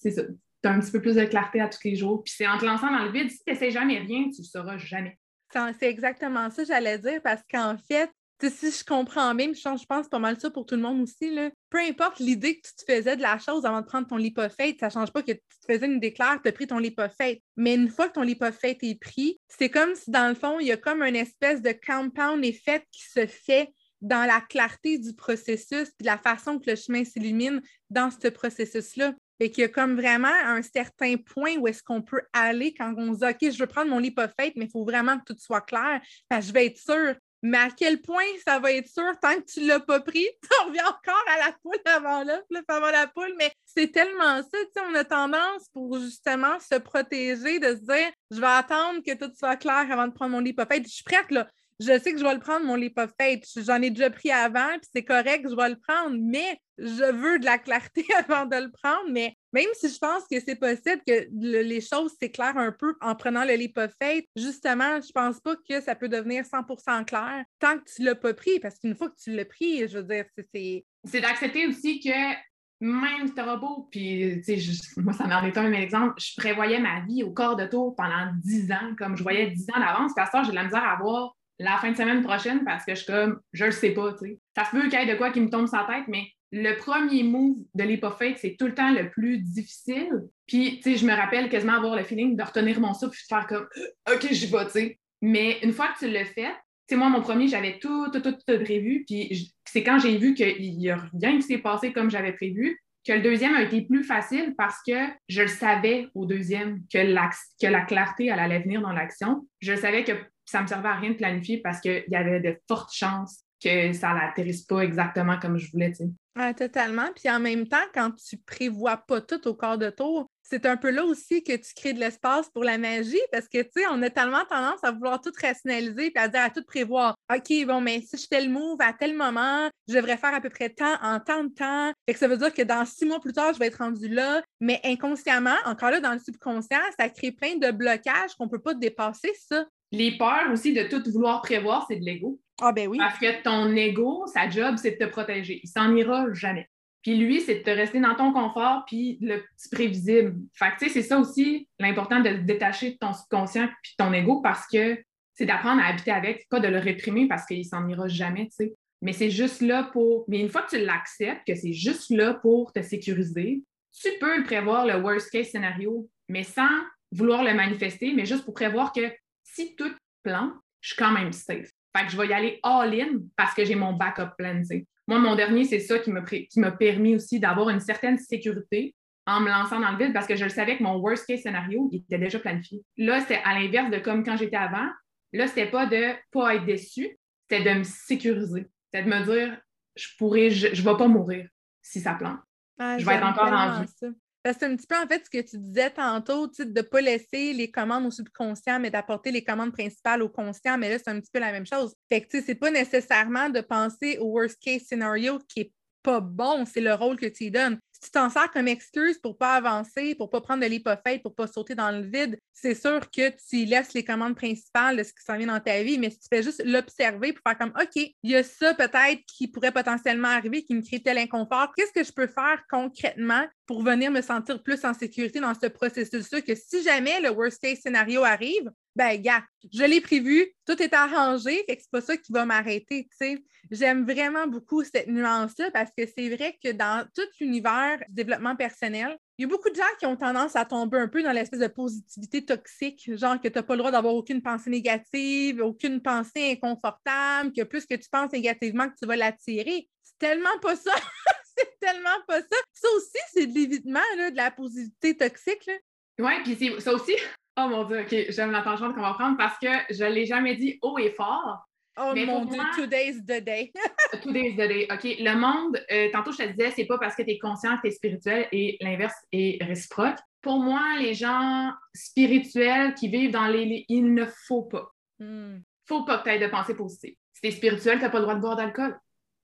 c'est tu as un petit peu plus de clarté à tous les jours. Puis c'est en te lançant dans le vide, si tu n'essaies jamais rien, tu ne sauras jamais. C'est exactement ça, j'allais dire, parce qu'en fait, si je comprends bien, je pense pas mal ça pour tout le monde aussi, là. Peu importe l'idée que tu te faisais de la chose avant de prendre ton lipophate, ça change pas que tu te faisais une déclaration, tu as pris ton lipophate. Mais une fois que ton lipophate est pris, c'est comme si dans le fond, il y a comme une espèce de compound effet qui se fait dans la clarté du processus puis la façon que le chemin s'illumine dans ce processus-là. Et qu'il y a comme vraiment un certain point où est-ce qu'on peut aller quand on se dit OK, je veux prendre mon lipophate, mais il faut vraiment que tout soit clair. je vais être sûre. Mais à quel point ça va être sûr tant que tu ne l'as pas pris? On revient encore à la poule avant l'œuf, avant la poule, mais c'est tellement ça, tu sais, on a tendance pour justement se protéger, de se dire je vais attendre que tout soit clair avant de prendre mon lipophate. Je suis prête, là je sais que je vais le prendre, mon leap of J'en ai déjà pris avant, puis c'est correct, je vais le prendre, mais je veux de la clarté avant de le prendre. Mais même si je pense que c'est possible que les choses s'éclairent un peu en prenant le leap of justement, je pense pas que ça peut devenir 100% clair tant que tu l'as pas pris, parce qu'une fois que tu l'as pris, je veux dire, c'est. C'est d'accepter aussi que même si t'auras beau, puis tu sais, moi, ça m'en est un exemple, je prévoyais ma vie au corps de tour pendant 10 ans, comme je voyais 10 ans d'avance, parce que j'ai de la misère à voir la fin de semaine prochaine parce que je suis comme, je le sais pas, tu sais. Ça se peut qu'il y ait de quoi qui me tombe la tête, mais le premier move de l'hypofake, c'est tout le temps le plus difficile. Puis, tu sais, je me rappelle quasiment avoir le feeling de retenir mon souffle puis de faire comme, OK, j'y vais, tu sais. Mais une fois que tu le fais, tu sais, moi, mon premier, j'avais tout, tout, tout, tout prévu. Puis, c'est quand j'ai vu qu'il y a rien qui s'est passé comme j'avais prévu que le deuxième a été plus facile parce que je le savais au deuxième que, que la clarté allait venir dans l'action. Je savais que ça me servait à rien de planifier parce qu'il y avait de fortes chances que ça n'atterrisse pas exactement comme je voulais. Ah, totalement. Puis en même temps, quand tu prévois pas tout au corps de tour, c'est un peu là aussi que tu crées de l'espace pour la magie parce que, tu sais, on a tellement tendance à vouloir tout rationaliser et à dire à tout prévoir. OK, bon, mais si je fais le move à tel moment, je devrais faire à peu près tant en tant de temps. et que ça veut dire que dans six mois plus tard, je vais être rendu là. Mais inconsciemment, encore là, dans le subconscient, ça crée plein de blocages qu'on peut pas dépasser, ça. Les peurs aussi de tout vouloir prévoir, c'est de l'ego. Ah ben oui. Parce que ton ego, sa job, c'est de te protéger. Il s'en ira jamais. Puis lui, c'est de te rester dans ton confort, puis le petit prévisible. Fait que, tu sais, c'est ça aussi l'important de détacher de ton subconscient puis ton ego parce que c'est d'apprendre à habiter avec, pas de le réprimer parce qu'il s'en ira jamais, tu sais. Mais c'est juste là pour. Mais une fois que tu l'acceptes, que c'est juste là pour te sécuriser, tu peux prévoir le worst case scénario, mais sans vouloir le manifester, mais juste pour prévoir que si tout plante, je suis quand même safe. Fait que je vais y aller all-in parce que j'ai mon backup plan. Moi, mon dernier, c'est ça qui m'a permis aussi d'avoir une certaine sécurité en me lançant dans le vide parce que je le savais que mon worst case scénario il était déjà planifié. Là, c'était à l'inverse de comme quand j'étais avant. Là, c'était pas de pas être déçu, c'était de me sécuriser. C'était de me dire, je pourrais, je, je vais pas mourir si ça plante. je vais être encore en vie c'est un petit peu en fait ce que tu disais tantôt, de ne pas laisser les commandes au subconscient, mais d'apporter les commandes principales au conscient. Mais là, c'est un petit peu la même chose. Fait que c'est pas nécessairement de penser au worst case scenario qui est pas bon, c'est le rôle que tu y donnes. Si tu t'en sers comme excuse pour pas avancer, pour pas prendre de l'hypophète, pour pas sauter dans le vide, c'est sûr que tu laisses les commandes principales de ce qui s'en vient dans ta vie, mais si tu fais juste l'observer pour faire comme OK, il y a ça peut-être qui pourrait potentiellement arriver, qui me crée tel inconfort, qu'est-ce que je peux faire concrètement pour venir me sentir plus en sécurité dans ce processus-là, que si jamais le worst case scénario arrive, ben, gars, je l'ai prévu, tout est arrangé, fait que c'est pas ça qui va m'arrêter, tu sais. J'aime vraiment beaucoup cette nuance-là parce que c'est vrai que dans tout l'univers du développement personnel, il y a beaucoup de gens qui ont tendance à tomber un peu dans l'espèce de positivité toxique, genre que tu n'as pas le droit d'avoir aucune pensée négative, aucune pensée inconfortable, que plus que tu penses négativement que tu vas l'attirer. C'est tellement pas ça! c'est tellement pas ça! Ça aussi, c'est de l'évitement de la positivité toxique. Oui, puis ça aussi, Oh mon Dieu, OK, j'aime la tangente qu'on va prendre parce que je ne l'ai jamais dit haut et fort. Oh mon Dieu, today's the day. today's the day. OK, le monde, euh, tantôt je te disais, c'est pas parce que tu es conscient que tu es spirituel et l'inverse est réciproque. Pour moi, les gens spirituels qui vivent dans les. Il ne faut pas. Il ne faut pas que tu aies de pensée positive. Si tu es spirituel, tu n'as pas le droit de boire d'alcool.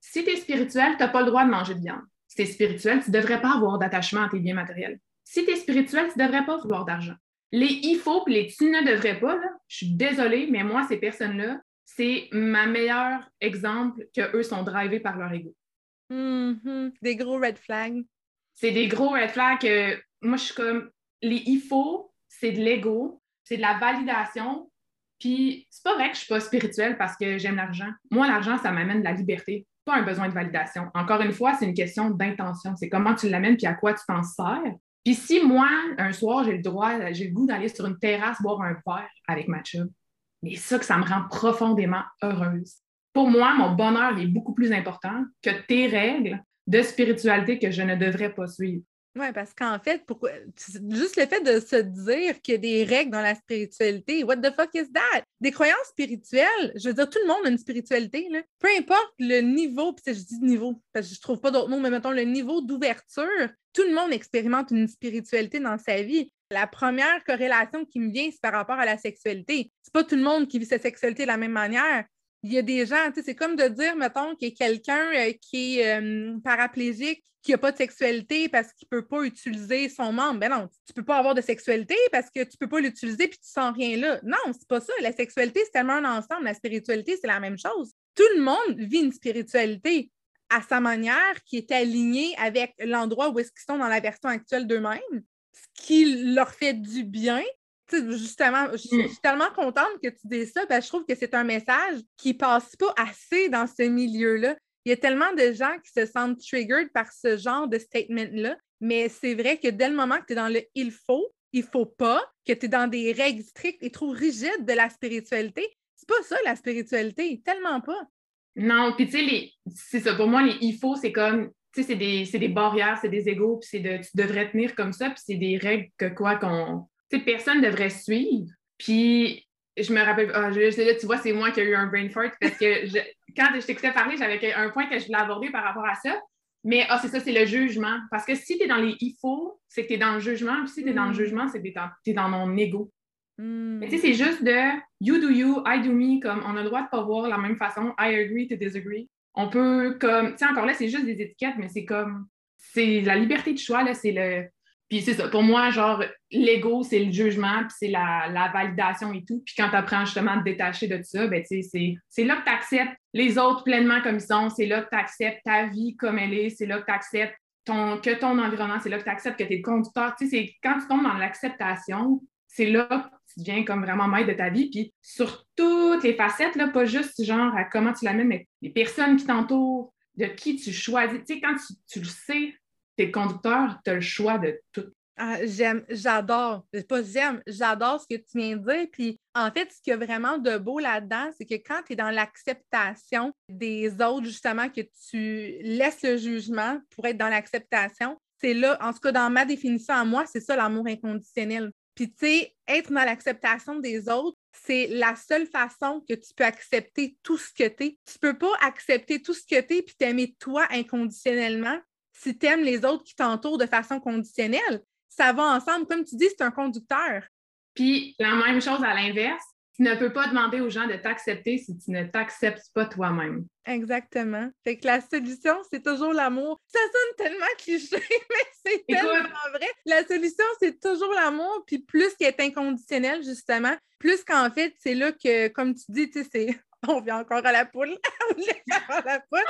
Si tu es spirituel, tu n'as pas le droit de manger de viande. Si tu es spirituel, tu ne devrais pas avoir d'attachement à tes biens matériels. Si tu es spirituel, tu ne devrais pas vouloir d'argent. Les il faut et les tu ne devrais pas, je suis désolée, mais moi, ces personnes-là, c'est ma meilleur exemple qu'eux sont drivés par leur ego. Mm-hmm. Des gros red flags. C'est des gros red flags que moi, je suis comme les il faut, c'est de l'ego, c'est de la validation. Puis c'est pas vrai que je suis pas spirituelle parce que j'aime l'argent. Moi, l'argent, ça m'amène de la liberté, pas un besoin de validation. Encore une fois, c'est une question d'intention. C'est comment tu l'amènes puis à quoi tu t'en sers. Puis si moi, un soir, j'ai le droit, j'ai le goût d'aller sur une terrasse boire un verre avec ma chum, mais ça que ça me rend profondément heureuse. Pour moi, mon bonheur est beaucoup plus important que tes règles de spiritualité que je ne devrais pas suivre. Oui, parce qu'en fait, pourquoi juste le fait de se dire qu'il y a des règles dans la spiritualité, what the fuck is that? Des croyances spirituelles, je veux dire, tout le monde a une spiritualité. Peu importe le niveau, puis je dis niveau, parce que je trouve pas d'autre mot, mais mettons le niveau d'ouverture, tout le monde expérimente une spiritualité dans sa vie. La première corrélation qui me vient, c'est par rapport à la sexualité. C'est pas tout le monde qui vit sa sexualité de la même manière il y a des gens, c'est comme de dire, mettons, qu'il y a quelqu'un euh, qui est euh, paraplégique, qui n'a pas de sexualité parce qu'il ne peut pas utiliser son membre. Ben non, tu ne peux pas avoir de sexualité parce que tu ne peux pas l'utiliser puis tu sens rien là. Non, c'est pas ça. La sexualité, c'est tellement un ensemble. La spiritualité, c'est la même chose. Tout le monde vit une spiritualité à sa manière qui est alignée avec l'endroit où est-ce qu'ils sont dans la version actuelle d'eux-mêmes, ce qui leur fait du bien, justement, je suis mm. tellement contente que tu dises ça, parce que je trouve que c'est un message qui passe pas assez dans ce milieu-là. Il y a tellement de gens qui se sentent triggered par ce genre de statement-là, mais c'est vrai que dès le moment que tu es dans le il faut, il faut pas, que tu es dans des règles strictes et trop rigides de la spiritualité, c'est pas ça la spiritualité, tellement pas. Non, puis tu sais, c'est ça, pour moi, les il faut, c'est comme, tu sais, c'est des, des, barrières, c'est des égaux, puis c'est de, tu devrais tenir comme ça, puis c'est des règles que quoi qu'on, personne devrait suivre. Puis je me rappelle, ah, là, tu vois, c'est moi qui ai eu un brain fart parce que quand je t'écoutais parler, j'avais un point que je voulais aborder par rapport à ça. Mais ah, c'est ça, c'est le jugement. Parce que si tu es dans les il faut, c'est que tu es dans le jugement. Puis si tu es dans le mm. jugement, c'est que tu es, dans mon ego. Mm. Mais tu sais, c'est juste de you do you, I do me, comme on a le droit de pas voir la même façon, I agree to disagree. On peut, comme, tu sais, encore là, c'est juste des étiquettes, mais c'est comme, c'est la liberté de choix, là, c'est le, puis c'est ça, pour moi, genre, l'ego, c'est le jugement, puis c'est la, validation et tout. Puis quand tu apprends justement à te détacher de ça, ben, c'est, là que tu acceptes les autres pleinement comme ils sont, c'est là que tu acceptes ta vie comme elle est, c'est là que tu acceptes ton, que ton environnement, c'est là que tu acceptes que tu es le conducteur. Tu sais, c'est quand tu tombes dans l'acceptation, c'est là que tu deviens comme vraiment maître de ta vie. Puis sur toutes les facettes, là, pas juste genre à comment tu l'amènes, mais les personnes qui t'entourent, de qui tu choisis. Tu sais, quand tu le sais, t'es conducteur, tu as le choix de tout. Ah, j'aime, j'adore, pas j'aime, j'adore ce que tu viens de dire. Puis en fait, ce qu'il y a vraiment de beau là-dedans, c'est que quand tu es dans l'acceptation des autres, justement, que tu laisses le jugement pour être dans l'acceptation, c'est là, en tout cas, dans ma définition à moi, c'est ça l'amour inconditionnel. Puis tu sais, être dans l'acceptation des autres, c'est la seule façon que tu peux accepter tout ce que tu es. Tu peux pas accepter tout ce que tu es puis t'aimer toi inconditionnellement si tu aimes les autres qui t'entourent de façon conditionnelle. Ça va ensemble. Comme tu dis, c'est un conducteur. Puis la même chose à l'inverse, tu ne peux pas demander aux gens de t'accepter si tu ne t'acceptes pas toi-même. Exactement. Fait que la solution, c'est toujours l'amour. Ça sonne tellement cliché, mais c'est tellement vrai. La solution, c'est toujours l'amour, puis plus qu'il est inconditionnel, justement, plus qu'en fait, c'est là que, comme tu dis, tu sais, c'est on vient encore à la poule. on à la poule.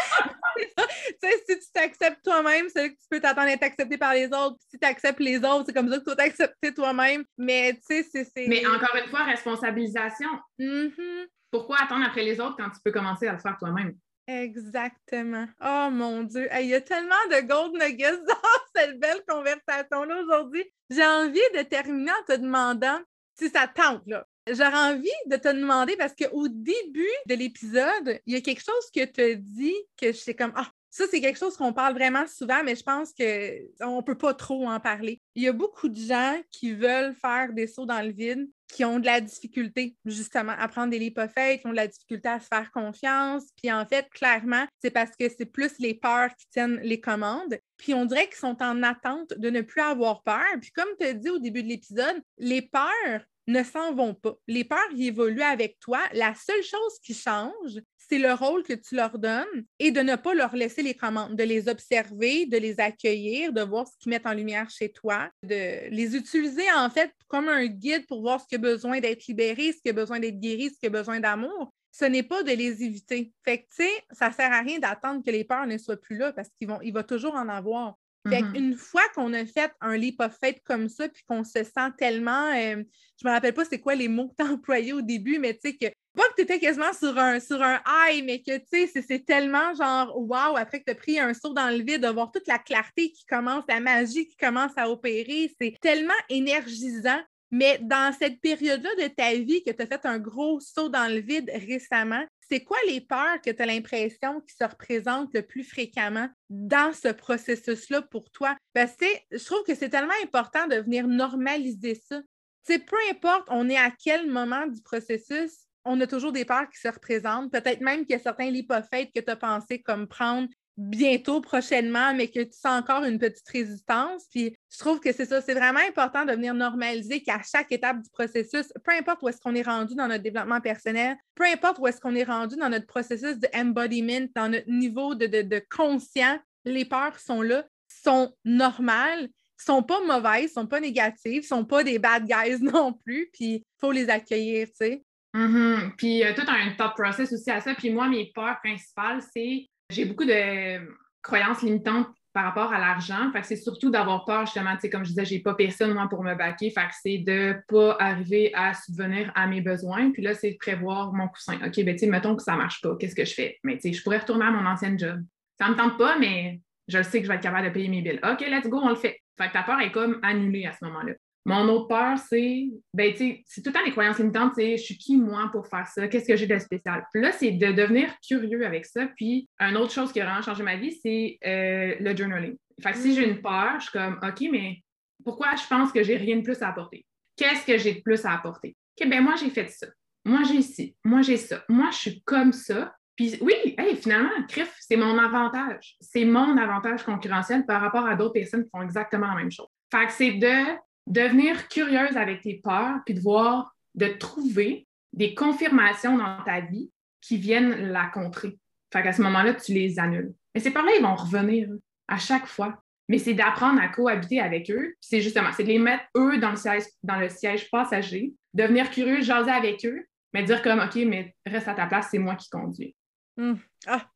si tu t'acceptes toi-même, c'est que tu peux t'attendre à être accepté par les autres. si tu acceptes les autres, c'est comme ça que tu dois t'accepter toi-même. Mais tu sais, c'est. Mais encore une fois, responsabilisation. Mm-hmm. Pourquoi attendre après les autres quand tu peux commencer à le faire toi-même? Exactement. Oh mon Dieu. Il y a tellement de gold nuggets dans cette belle conversation-là aujourd'hui. J'ai envie de terminer en te demandant si ça tente, là. J'aurais envie de te demander parce qu'au début de l'épisode, il y a quelque chose que tu as dit que je sais comme Ah, ça, c'est quelque chose qu'on parle vraiment souvent, mais je pense qu'on ne peut pas trop en parler. Il y a beaucoup de gens qui veulent faire des sauts dans le vide, qui ont de la difficulté, justement, à prendre des lipophètes, qui ont de la difficulté à se faire confiance. Puis en fait, clairement, c'est parce que c'est plus les peurs qui tiennent les commandes. Puis on dirait qu'ils sont en attente de ne plus avoir peur. Puis comme tu as dit au début de l'épisode, les peurs ne s'en vont pas. Les peurs évoluent avec toi. La seule chose qui change, c'est le rôle que tu leur donnes et de ne pas leur laisser les commandes, de les observer, de les accueillir, de voir ce qu'ils mettent en lumière chez toi, de les utiliser en fait comme un guide pour voir ce qui a besoin d'être libéré, ce qui a besoin d'être guéri, ce qui a besoin d'amour. Ce n'est pas de les éviter. Fait que, tu sais, ça sert à rien d'attendre que les peurs ne soient plus là parce qu'il va toujours en avoir. Fait mm-hmm. Une fois qu'on a fait un leap of faith comme ça, puis qu'on se sent tellement, euh, je me rappelle pas c'est quoi les mots que tu as employés au début, mais tu sais que pas que tu étais quasiment sur un, sur un high, mais que tu sais, c'est tellement genre wow, après que tu as pris un saut dans le vide, de voir toute la clarté qui commence, la magie qui commence à opérer, c'est tellement énergisant. Mais dans cette période-là de ta vie que tu as fait un gros saut dans le vide récemment, c'est quoi les peurs que tu as l'impression qui se représentent le plus fréquemment dans ce processus-là pour toi? Parce que je trouve que c'est tellement important de venir normaliser ça. Peu importe on est à quel moment du processus, on a toujours des peurs qui se représentent. Peut-être même qu'il y a certains lipophètes que tu as pensé comme prendre bientôt, prochainement, mais que tu sens encore une petite résistance. Puis je trouve que c'est ça, c'est vraiment important de venir normaliser qu'à chaque étape du processus, peu importe où est-ce qu'on est rendu dans notre développement personnel, peu importe où est-ce qu'on est rendu dans notre processus de embodiment, dans notre niveau de, de, conscient, les peurs sont là, sont normales, sont pas mauvaises, sont pas négatives, sont pas des bad guys non plus, puis il faut les accueillir, tu sais. Mm-hmm. Puis tout un top process aussi à ça. Puis moi, mes peurs principales, c'est j'ai beaucoup de croyances limitantes par rapport à l'argent. Que c'est surtout d'avoir peur, justement, tu sais, comme je disais, j'ai pas personne, pour me baquer. Que c'est de pas arriver à subvenir à mes besoins. Puis là, c'est de prévoir mon coussin. OK, ben, tu sais, mettons que ça marche pas. Qu'est-ce que je fais? Mais, tu sais, je pourrais retourner à mon ancien job. Ça me tente pas, mais je sais que je vais être capable de payer mes billes. OK, let's go, on le fait. Fait que ta peur est comme annulée à ce moment-là. Mon autre peur, c'est, ben, c'est tout le temps les croyances limitantes, c'est je suis qui moi pour faire ça? Qu'est-ce que j'ai de spécial? Puis là, c'est de devenir curieux avec ça. Puis, une autre chose qui a vraiment changé ma vie, c'est euh, le journaling. Fait que si j'ai une peur, je suis comme, OK, mais pourquoi je pense que j'ai rien de plus à apporter? Qu'est-ce que j'ai de plus à apporter? OK, ben moi, j'ai fait ça. Moi, j'ai ci. Moi, j'ai ça. Moi, je suis comme ça. Puis oui, hey, finalement, CRIF, c'est mon avantage. C'est mon avantage concurrentiel par rapport à d'autres personnes qui font exactement la même chose. Fait que c'est de devenir curieuse avec tes peurs, puis de voir, de trouver des confirmations dans ta vie qui viennent la contrer. Fait qu'à ce moment-là, tu les annules. Mais ces peurs-là, ils vont revenir à chaque fois. Mais c'est d'apprendre à cohabiter avec eux. C'est justement, c'est de les mettre, eux, dans le siège, dans le siège passager, devenir curieux, jaser avec eux, mais dire comme, OK, mais reste à ta place, c'est moi qui conduis. Hum. Ah,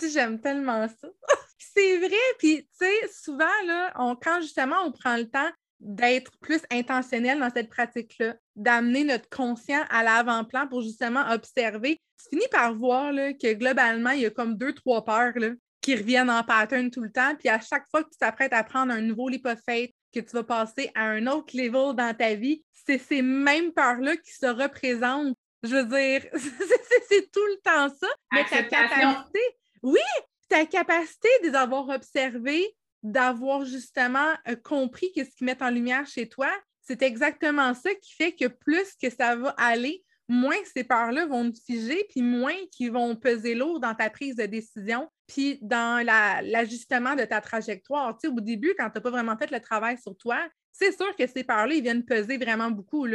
j'aime tellement ça. c'est vrai, puis tu sais, souvent, là, on, quand justement on prend le temps d'être plus intentionnel dans cette pratique-là, d'amener notre conscient à l'avant-plan pour justement observer. Tu finis par voir là, que globalement, il y a comme deux, trois peurs là, qui reviennent en pattern tout le temps. Puis à chaque fois que tu t'apprêtes à prendre un nouveau lipophate, que tu vas passer à un autre level dans ta vie, c'est ces mêmes peurs-là qui se représentent. Je veux dire, c'est tout le temps ça. Mais ta capacité, oui, ta capacité de les avoir observés, d'avoir justement euh, compris qu'est-ce qu'ils mettent en lumière chez toi, c'est exactement ça qui fait que plus que ça va aller, moins ces peurs-là vont te figer, puis moins qu'ils vont peser lourd dans ta prise de décision, puis dans l'ajustement de ta trajectoire. Tu sais, au début, quand tu n'as pas vraiment fait le travail sur toi, c'est sûr que ces peurs-là, ils viennent peser vraiment beaucoup.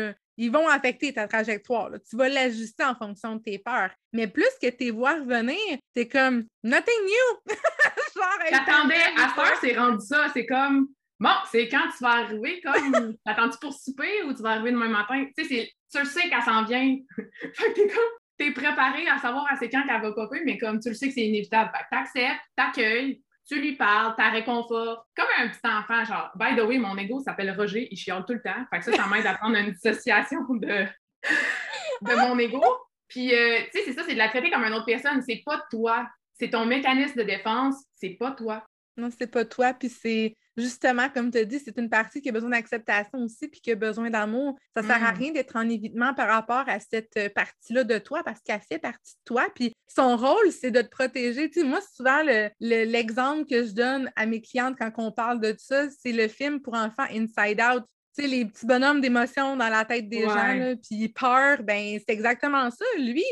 Ils vont affecter ta trajectoire. Tu vas l'ajuster en fonction de tes peurs. Mais plus que tes vois revenir, c'est comme nothing new. J'attendais, à faire, c'est rendu ça. C'est comme bon, c'est quand tu vas arriver, comme t'attends-tu pour souper ou tu vas arriver demain matin? Tu sais, tu le sais qu'elle s'en vient. fait que t'es comme t'es préparé à savoir à c'est quand qu'elle va popper, mais comme tu le sais que c'est inévitable. Fait que t'acceptes, t'accueilles, tu lui parles, t'as réconfort. Comme un petit enfant, genre, by the way, mon ego s'appelle Roger, il chiale tout le temps. Fait que ça, ça m'aide à prendre une dissociation de, de mon ego. Puis, euh, tu sais, c'est ça, c'est de la traiter comme une autre personne. C'est pas toi. C'est ton mécanisme de défense, c'est pas toi. Non, c'est pas toi. Puis c'est justement, comme tu as dit, c'est une partie qui a besoin d'acceptation aussi, puis qui a besoin d'amour. Ça ne sert à mm. rien d'être en évitement par rapport à cette euh, partie-là de toi parce qu'elle fait partie de toi. Puis son rôle, c'est de te protéger. Tu sais, moi, souvent, l'exemple que je donne à mes clientes quand on parle de ça, c'est le film pour enfants Inside Out. Tu sais, les petits bonhommes d'émotions dans la tête des gens, puis peur, ben c'est exactement ça. Lui,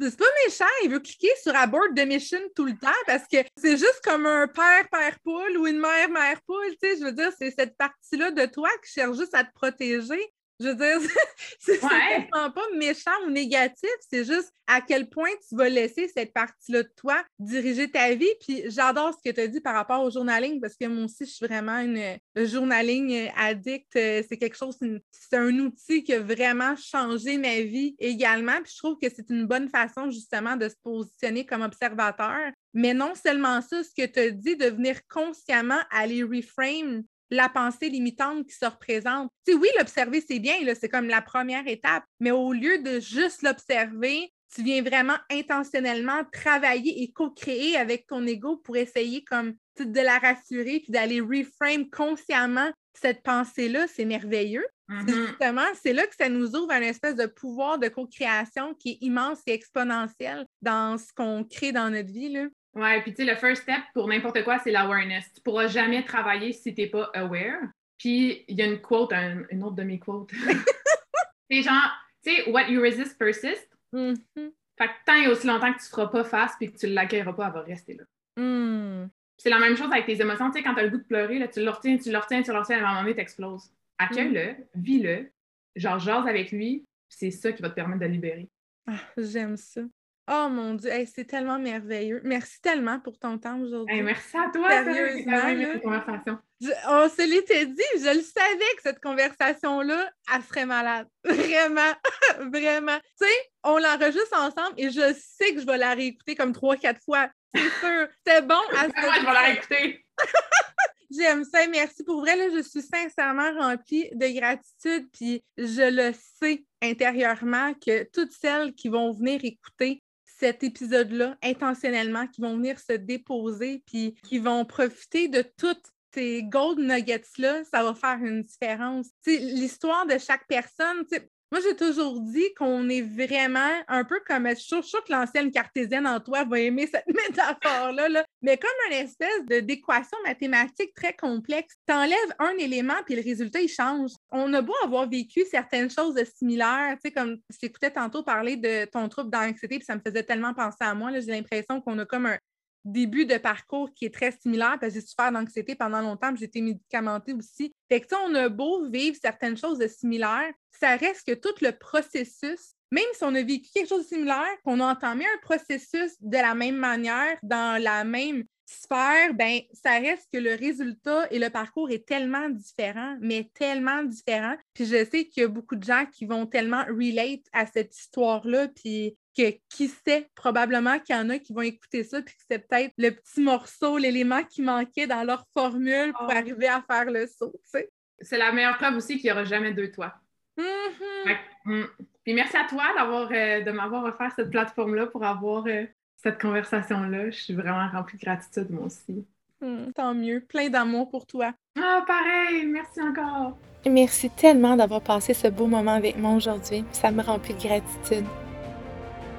c'est pas méchant, il veut cliquer sur abort de mission tout le temps parce que c'est juste comme un père père poule ou une mère mère poule, tu sais, je veux dire, c'est cette partie-là de toi qui cherche juste à te protéger. Je veux dire, c'est ouais. pas méchant ou négatif, c'est juste à quel point tu vas laisser cette partie-là de toi diriger ta vie. Puis j'adore ce que tu as dit par rapport au journaling parce que moi aussi, je suis vraiment une journaling addict. C'est quelque chose, c'est un outil qui a vraiment changé ma vie également. Puis je trouve que c'est une bonne façon justement de se positionner comme observateur. Mais non seulement ça, ce que tu as dit, de venir consciemment aller reframe la pensée limitante qui se représente. Tu oui, l'observer, c'est bien, c'est comme la première étape, mais au lieu de juste l'observer, tu viens vraiment intentionnellement travailler et co-créer avec ton ego pour essayer comme de la rassurer puis d'aller reframe consciemment cette pensée-là, c'est merveilleux. Mm-hmm. Justement, c'est là que ça nous ouvre un espèce de pouvoir de co-création qui est immense et exponentiel dans ce qu'on crée dans notre vie. Là. Ouais, puis tu sais, le first step pour n'importe quoi, c'est l'awareness. Tu pourras jamais travailler si tu n'es pas aware. Puis il y a une quote, une autre de mes quotes. c'est genre, tu sais, what you resist persist. Mm-hmm. Fait que tant et aussi longtemps que tu ne feras pas face puis que tu ne l'accueilleras pas, elle va rester là. Mm. C'est la même chose avec tes émotions. Tu sais, quand tu as le goût de pleurer, là, tu le retiens, tu le retiens, tu le retiens, à un moment donné, tu exploses. Accueille-le, mm. vis-le, genre jase avec lui, c'est ça qui va te permettre de libérer. Ah, j'aime ça. Oh mon Dieu, c'est tellement merveilleux. Merci tellement pour ton temps aujourd'hui. merci à toi, sérieusement. conversation. on se l'était dit, je le savais que cette conversation-là, elle serait malade. Vraiment, vraiment. Tu sais, on l'enregistre ensemble et je sais que je vais la réécouter comme trois, quatre fois. C'est sûr. C'est bon. À je vais la réécouter. J'aime ça. Merci pour vrai. Là, je suis sincèrement remplie de gratitude. Puis je le sais intérieurement que toutes celles qui vont venir écouter cet épisode-là intentionnellement, qui vont venir se déposer, puis qui vont profiter de toutes ces gold nuggets-là, ça va faire une différence. L'histoire de chaque personne, moi, j'ai toujours dit qu'on est vraiment un peu comme. Je suis sûre que l'ancienne cartésienne en toi va aimer cette métaphore-là, là. mais comme une espèce d'équation mathématique très complexe. Tu enlèves un élément, puis le résultat, il change. On a beau avoir vécu certaines choses similaires, tu sais, comme j'écoutais tantôt parler de ton trouble d'anxiété, puis ça me faisait tellement penser à moi. J'ai l'impression qu'on a comme un, début de parcours qui est très similaire parce que j'ai souffert d'anxiété pendant longtemps, j'ai été médicamentée aussi. Fait que on a beau vivre certaines choses de similaires, ça reste que tout le processus, même si on a vécu quelque chose de similaire, qu'on a entamé un processus de la même manière, dans la même sphère, ben ça reste que le résultat et le parcours est tellement différent, mais tellement différent. Puis je sais qu'il y a beaucoup de gens qui vont tellement relate à cette histoire-là, puis que qui sait, probablement qu'il y en a qui vont écouter ça, puis que c'est peut-être le petit morceau, l'élément qui manquait dans leur formule pour ah. arriver à faire le saut, C'est la meilleure preuve aussi qu'il n'y aura jamais deux toi. Mm-hmm. Mm. Puis merci à toi d'avoir euh, de m'avoir offert cette plateforme-là pour avoir euh, cette conversation-là. Je suis vraiment remplie de gratitude, moi aussi. Mm, tant mieux. Plein d'amour pour toi. Ah, pareil. Merci encore. Merci tellement d'avoir passé ce beau moment avec moi aujourd'hui. Ça me remplit de gratitude.